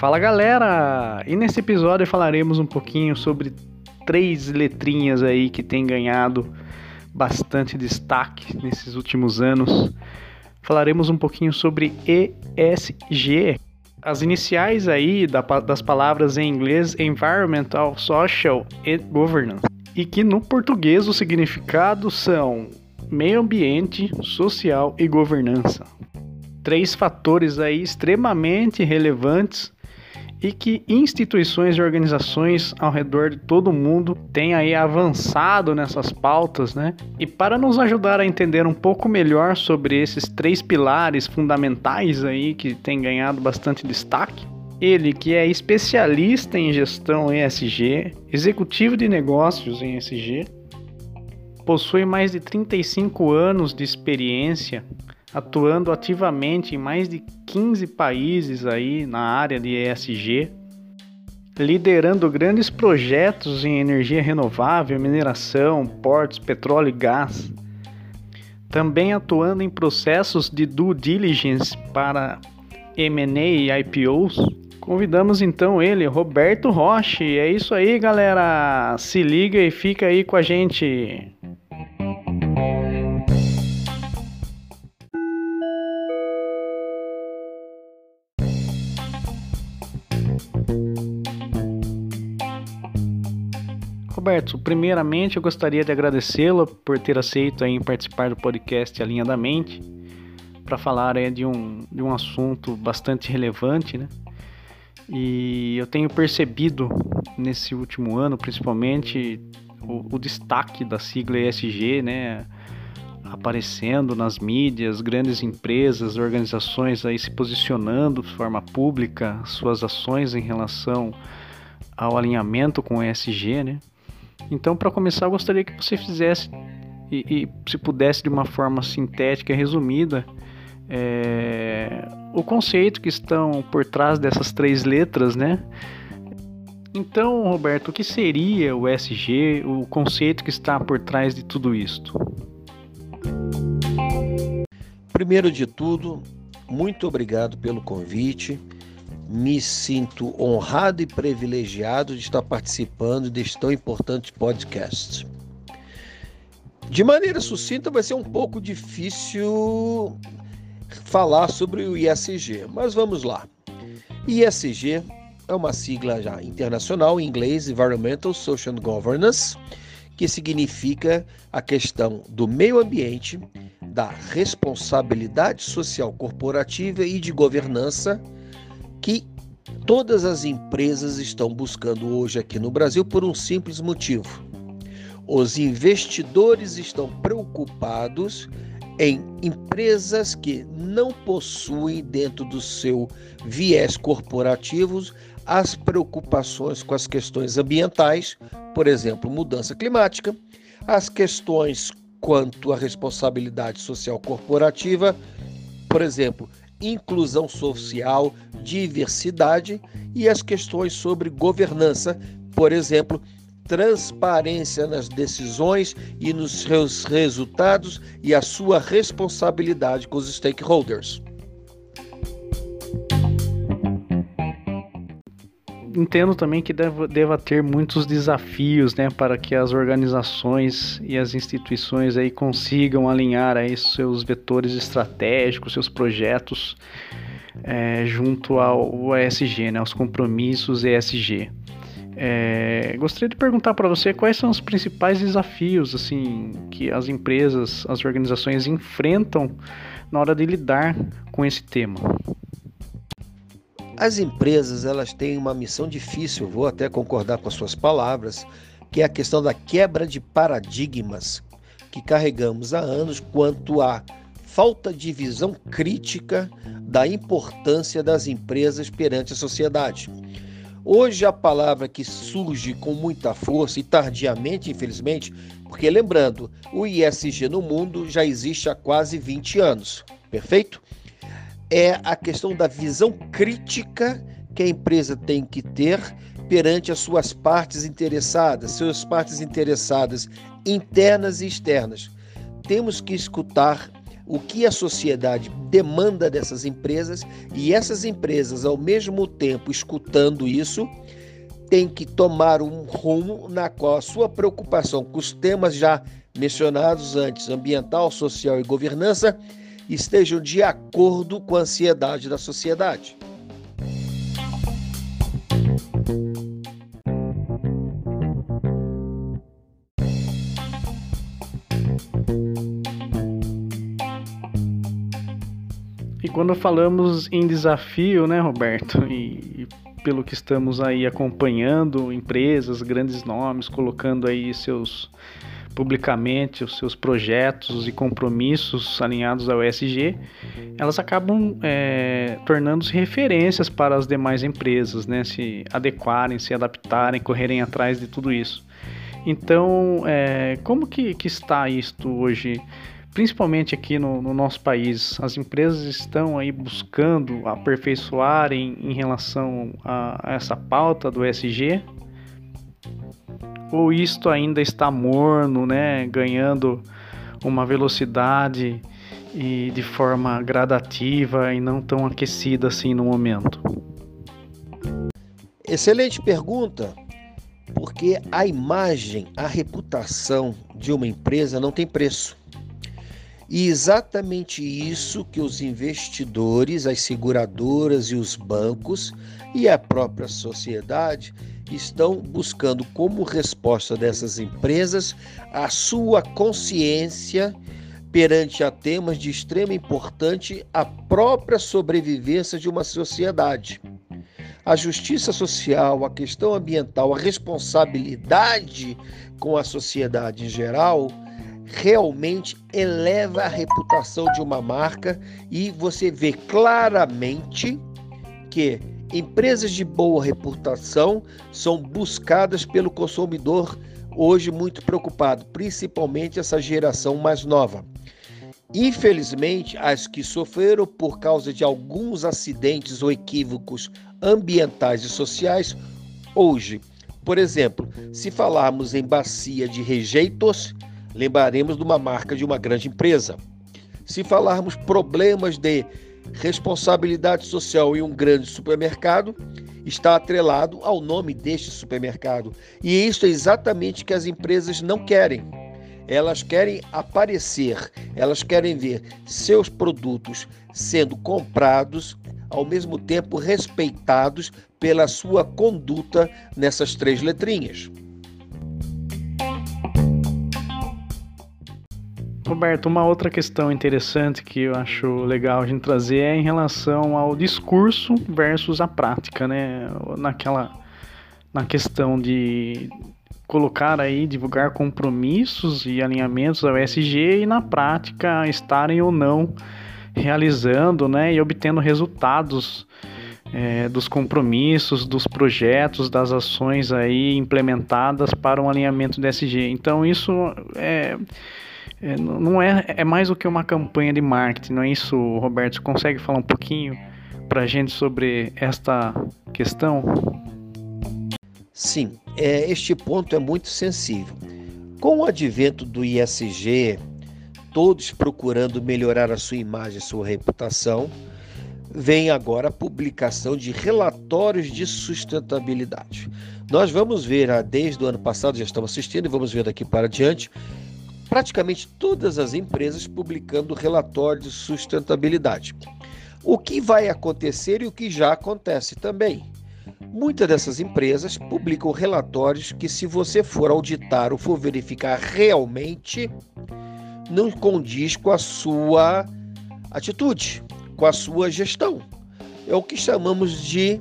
Fala galera! E nesse episódio falaremos um pouquinho sobre três letrinhas aí que tem ganhado bastante destaque nesses últimos anos. Falaremos um pouquinho sobre ESG, as iniciais aí das palavras em inglês Environmental, Social and Governance, e que no português o significado são meio ambiente, social e governança. Três fatores aí extremamente relevantes e que instituições e organizações ao redor de todo o mundo têm aí avançado nessas pautas, né? E para nos ajudar a entender um pouco melhor sobre esses três pilares fundamentais aí que têm ganhado bastante destaque, ele que é especialista em gestão ESG, executivo de negócios em ESG, possui mais de 35 anos de experiência atuando ativamente em mais de 15 países aí na área de ESG, liderando grandes projetos em energia renovável, mineração, portos, petróleo e gás. Também atuando em processos de due diligence para M&A e IPOs. Convidamos então ele, Roberto Roche. É isso aí, galera. Se liga e fica aí com a gente. Roberto, primeiramente eu gostaria de agradecê-lo por ter aceito em participar do podcast Alinhadamente para falar aí, de, um, de um assunto bastante relevante, né? E eu tenho percebido nesse último ano, principalmente, o, o destaque da sigla ESG, né? Aparecendo nas mídias, grandes empresas, organizações aí se posicionando de forma pública, suas ações em relação ao alinhamento com o ESG, né? Então, para começar, eu gostaria que você fizesse e, e se pudesse de uma forma sintética e resumida é, o conceito que estão por trás dessas três letras, né? Então, Roberto, o que seria o SG, o conceito que está por trás de tudo isto? Primeiro de tudo, muito obrigado pelo convite me sinto honrado e privilegiado de estar participando deste tão importante podcast. De maneira sucinta, vai ser um pouco difícil falar sobre o ISG, mas vamos lá. ISG é uma sigla já internacional em inglês, Environmental Social Governance, que significa a questão do meio ambiente, da responsabilidade social corporativa e de governança que todas as empresas estão buscando hoje aqui no Brasil por um simples motivo. Os investidores estão preocupados em empresas que não possuem dentro do seu viés corporativo as preocupações com as questões ambientais, por exemplo, mudança climática, as questões quanto à responsabilidade social corporativa, por exemplo, inclusão social, diversidade e as questões sobre governança, por exemplo, transparência nas decisões e nos seus resultados e a sua responsabilidade com os stakeholders. Entendo também que deva, deva ter muitos desafios, né, para que as organizações e as instituições aí consigam alinhar aí seus vetores estratégicos, seus projetos é, junto ao ESG, né, aos compromissos ESG. É, gostaria de perguntar para você quais são os principais desafios assim que as empresas, as organizações enfrentam na hora de lidar com esse tema. As empresas elas têm uma missão difícil, vou até concordar com as suas palavras, que é a questão da quebra de paradigmas que carregamos há anos quanto à falta de visão crítica da importância das empresas perante a sociedade. Hoje a palavra que surge com muita força e tardiamente, infelizmente, porque lembrando, o ISG no mundo já existe há quase 20 anos, perfeito? É a questão da visão crítica que a empresa tem que ter perante as suas partes interessadas, suas partes interessadas internas e externas. Temos que escutar o que a sociedade demanda dessas empresas e essas empresas, ao mesmo tempo escutando isso, têm que tomar um rumo na qual a sua preocupação com os temas já mencionados antes, ambiental, social e governança, estejam de acordo com a ansiedade da sociedade. E quando falamos em desafio, né, Roberto, e, pelo que estamos aí acompanhando, empresas, grandes nomes, colocando aí seus publicamente os seus projetos e compromissos alinhados ao ESG, elas acabam é, tornando-se referências para as demais empresas, né? Se adequarem, se adaptarem, correrem atrás de tudo isso. Então, é, como que, que está isto hoje? Principalmente aqui no, no, nosso país, as empresas estão aí buscando aperfeiçoar em, relação a, a essa pauta do ESG? Ou isto ainda está morno, né, ganhando uma velocidade e de forma gradativa e não tão aquecida assim no momento? Excelente pergunta, porque a imagem, a reputação de uma empresa não tem preço. E exatamente isso que os investidores, as seguradoras e os bancos e a própria sociedade estão buscando como resposta dessas empresas a sua consciência perante a temas de extrema importância a própria sobrevivência de uma sociedade. A justiça social, a questão ambiental, a responsabilidade com a sociedade em geral realmente eleva a reputação de uma marca e você vê claramente que Empresas de boa reputação são buscadas pelo consumidor hoje muito preocupado, principalmente essa geração mais nova. Infelizmente, as que sofreram por causa de alguns acidentes ou equívocos ambientais e sociais, hoje, por exemplo, se falarmos em bacia de rejeitos, lembraremos de uma marca de uma grande empresa. Se falarmos problemas de responsabilidade social em um grande supermercado está atrelado ao nome deste supermercado. E isso é exatamente que as empresas não querem. Elas querem aparecer, elas querem ver seus produtos sendo comprados, ao mesmo tempo respeitados pela sua conduta nessas três letrinhas. Roberto, uma outra questão interessante que eu acho legal a gente trazer é em relação ao discurso versus a prática, né? Naquela na questão de colocar aí, divulgar compromissos e alinhamentos ao ESG e na prática estarem ou não realizando, né, e obtendo resultados é, dos compromissos, dos projetos, das ações aí implementadas para um alinhamento do ESG. Então isso é é, não é, é mais do que uma campanha de marketing, não é isso, Roberto? Você consegue falar um pouquinho para a gente sobre esta questão? Sim, é, este ponto é muito sensível. Com o advento do ISG, todos procurando melhorar a sua imagem, a sua reputação, vem agora a publicação de relatórios de sustentabilidade. Nós vamos ver, ah, desde o ano passado, já estamos assistindo e vamos ver daqui para diante, praticamente todas as empresas publicando relatórios de sustentabilidade. O que vai acontecer e o que já acontece também. Muitas dessas empresas publicam relatórios que, se você for auditar ou for verificar realmente, não condiz com a sua atitude, com a sua gestão. É o que chamamos de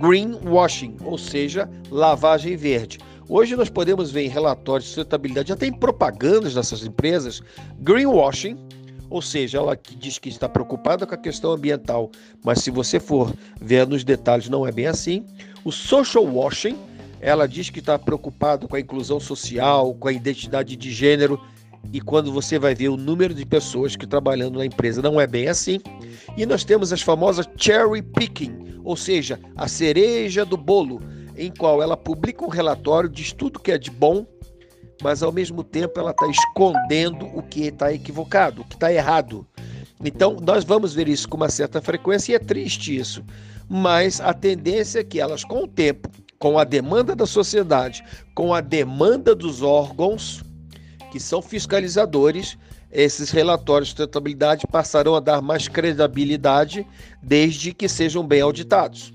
greenwashing, ou seja, lavagem verde. Hoje nós podemos ver em relatórios de sustentabilidade, até em propagandas dessas empresas, greenwashing, ou seja, ela que diz que está preocupada com a questão ambiental, mas se você for ver nos detalhes, não é bem assim. O social washing, ela diz que está preocupada com a inclusão social, com a identidade de gênero, e quando você vai ver o número de pessoas que trabalhando na empresa não é bem assim. E nós temos as famosas cherry picking, ou seja, a cereja do bolo em qual ela publica um relatório, diz tudo que é de bom, mas ao mesmo tempo ela está escondendo o que está equivocado, o que está errado. Então, nós vamos ver isso com uma certa frequência e é triste isso. Mas a tendência é que elas, com o tempo, com a demanda da sociedade, com a demanda dos órgãos que são fiscalizadores, esses relatórios de sustentabilidade passarão a dar mais credibilidade desde que sejam bem auditados.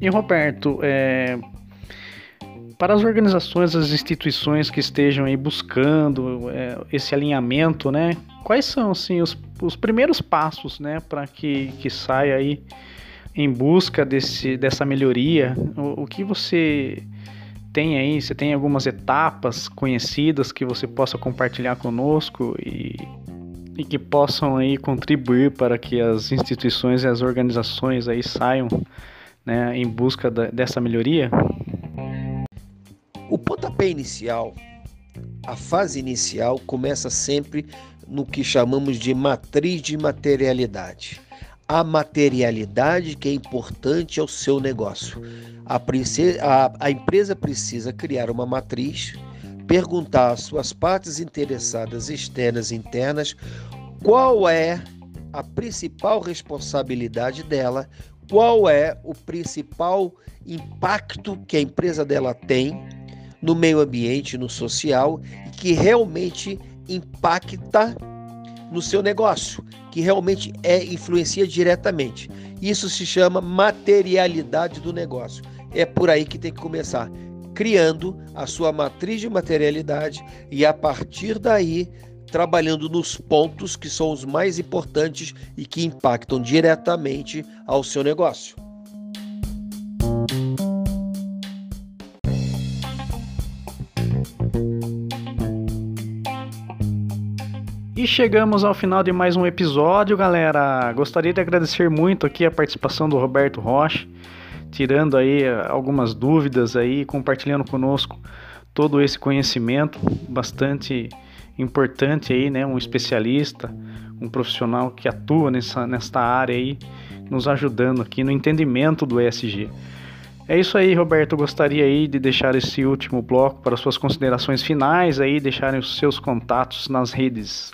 E Roberto, é, para as organizações, as instituições que estejam aí buscando é, esse alinhamento, né? Quais são assim os, os primeiros passos, né, para que, que saia aí em busca desse, dessa melhoria? O, o que você tem aí? Você tem algumas etapas conhecidas que você possa compartilhar conosco e, e que possam aí contribuir para que as instituições e as organizações aí saiam né, em busca da, dessa melhoria? O pontapé inicial, a fase inicial, começa sempre no que chamamos de matriz de materialidade. A materialidade que é importante ao seu negócio. A, a, a empresa precisa criar uma matriz, perguntar às suas partes interessadas externas e internas qual é a principal responsabilidade dela qual é o principal impacto que a empresa dela tem no meio ambiente, no social, que realmente impacta no seu negócio, que realmente é influencia diretamente. Isso se chama materialidade do negócio. É por aí que tem que começar, criando a sua matriz de materialidade e a partir daí trabalhando nos pontos que são os mais importantes e que impactam diretamente ao seu negócio. E chegamos ao final de mais um episódio, galera. Gostaria de agradecer muito aqui a participação do Roberto Rocha, tirando aí algumas dúvidas aí, compartilhando conosco todo esse conhecimento bastante importante aí, né? Um especialista, um profissional que atua nessa, nesta área aí, nos ajudando aqui no entendimento do ESG. É isso aí, Roberto. Eu gostaria aí de deixar esse último bloco para suas considerações finais aí, deixarem os seus contatos nas redes.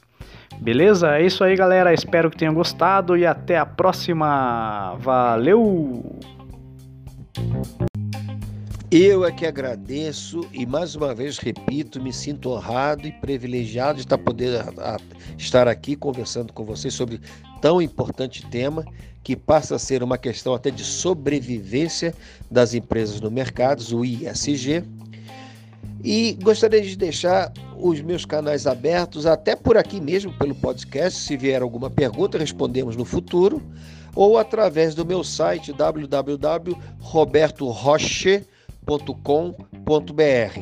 Beleza? É isso aí, galera. Espero que tenham gostado e até a próxima. Valeu! Eu é que agradeço e mais uma vez repito, me sinto honrado e privilegiado de estar poder a, estar aqui conversando com vocês sobre tão importante tema que passa a ser uma questão até de sobrevivência das empresas no mercado, o ISG. E gostaria de deixar os meus canais abertos, até por aqui mesmo, pelo podcast. Se vier alguma pergunta, respondemos no futuro, ou através do meu site www.robertoroche.com www.conte.com.br.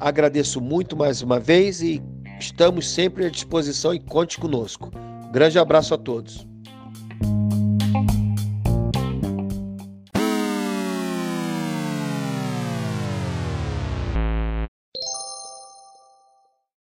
Agradeço muito mais uma vez e estamos sempre à disposição e conte conosco. Grande abraço a todos.